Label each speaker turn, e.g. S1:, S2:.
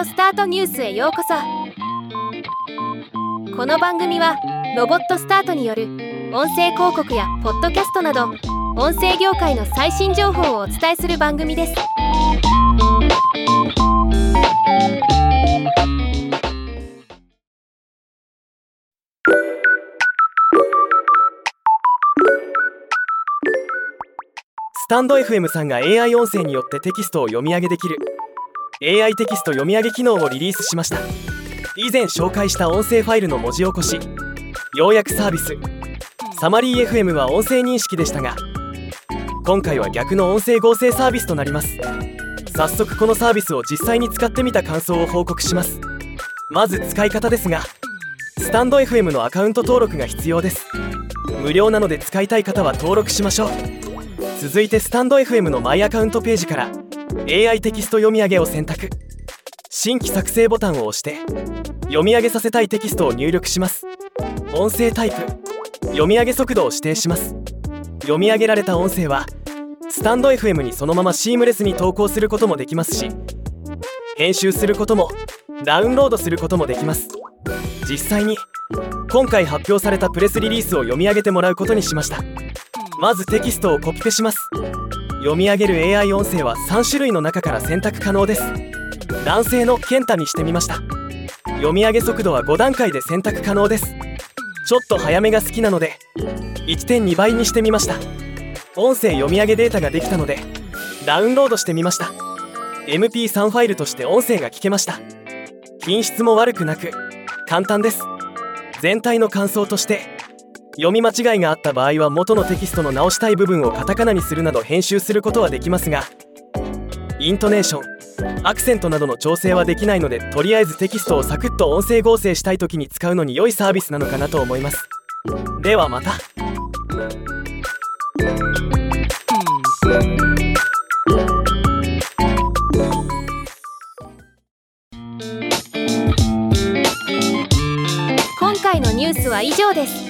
S1: オスタートニュースへようこそ。この番組はロボットスタートによる音声広告やポッドキャストなど音声業界の最新情報をお伝えする番組です。
S2: スタンド FM さんが AI 音声によってテキストを読み上げできる。AI テキスト読み上げ機能をリリースしました。以前紹介した音声ファイルの文字起こし要約サービス。サマリー FM は音声認識でしたが今回は逆の音声合成サービスとなります。早速このサービスを実際に使ってみた感想を報告します。まず使い方ですがスタンド FM のアカウント登録が必要です。無料なので使いたい方は登録しましょう。続いてスタンド FM のマイアカウントページから AI テキスト読み上げを選択。新規作成ボタンを押して読み上げさせたいテキストを入力します。音声タイプ読み上げ速度を指定します。読み上げられた音声はスタンド FM にそのままシームレスに投稿することもできますし編集することもダウンロードすることもできます。実際に今回発表されたプレスリリースを読み上げてもらうことにしました。まずテキストをコピペします。読み上げる AI 音声は3種類の中から選択可能です。男性の健太にしてみました。読み上げ速度は5段階で選択可能です。ちょっと早めが好きなので1.2倍にしてみました。音声読み上げデータができたのでダウンロードしてみました。MP3 ファイルとして音声が聞けました。品質も悪くなく簡単です。全体の感想として読み間違いがあった場合は元のテキストの直したい部分をカタカナにするなど編集することはできますがイントネーションアクセントなどの調整はできないのでとりあえずテキストをサクッと音声合成したい時に使うのに良いサービスなのかなと思います。ではまた。
S1: 今回のニュースは以上です。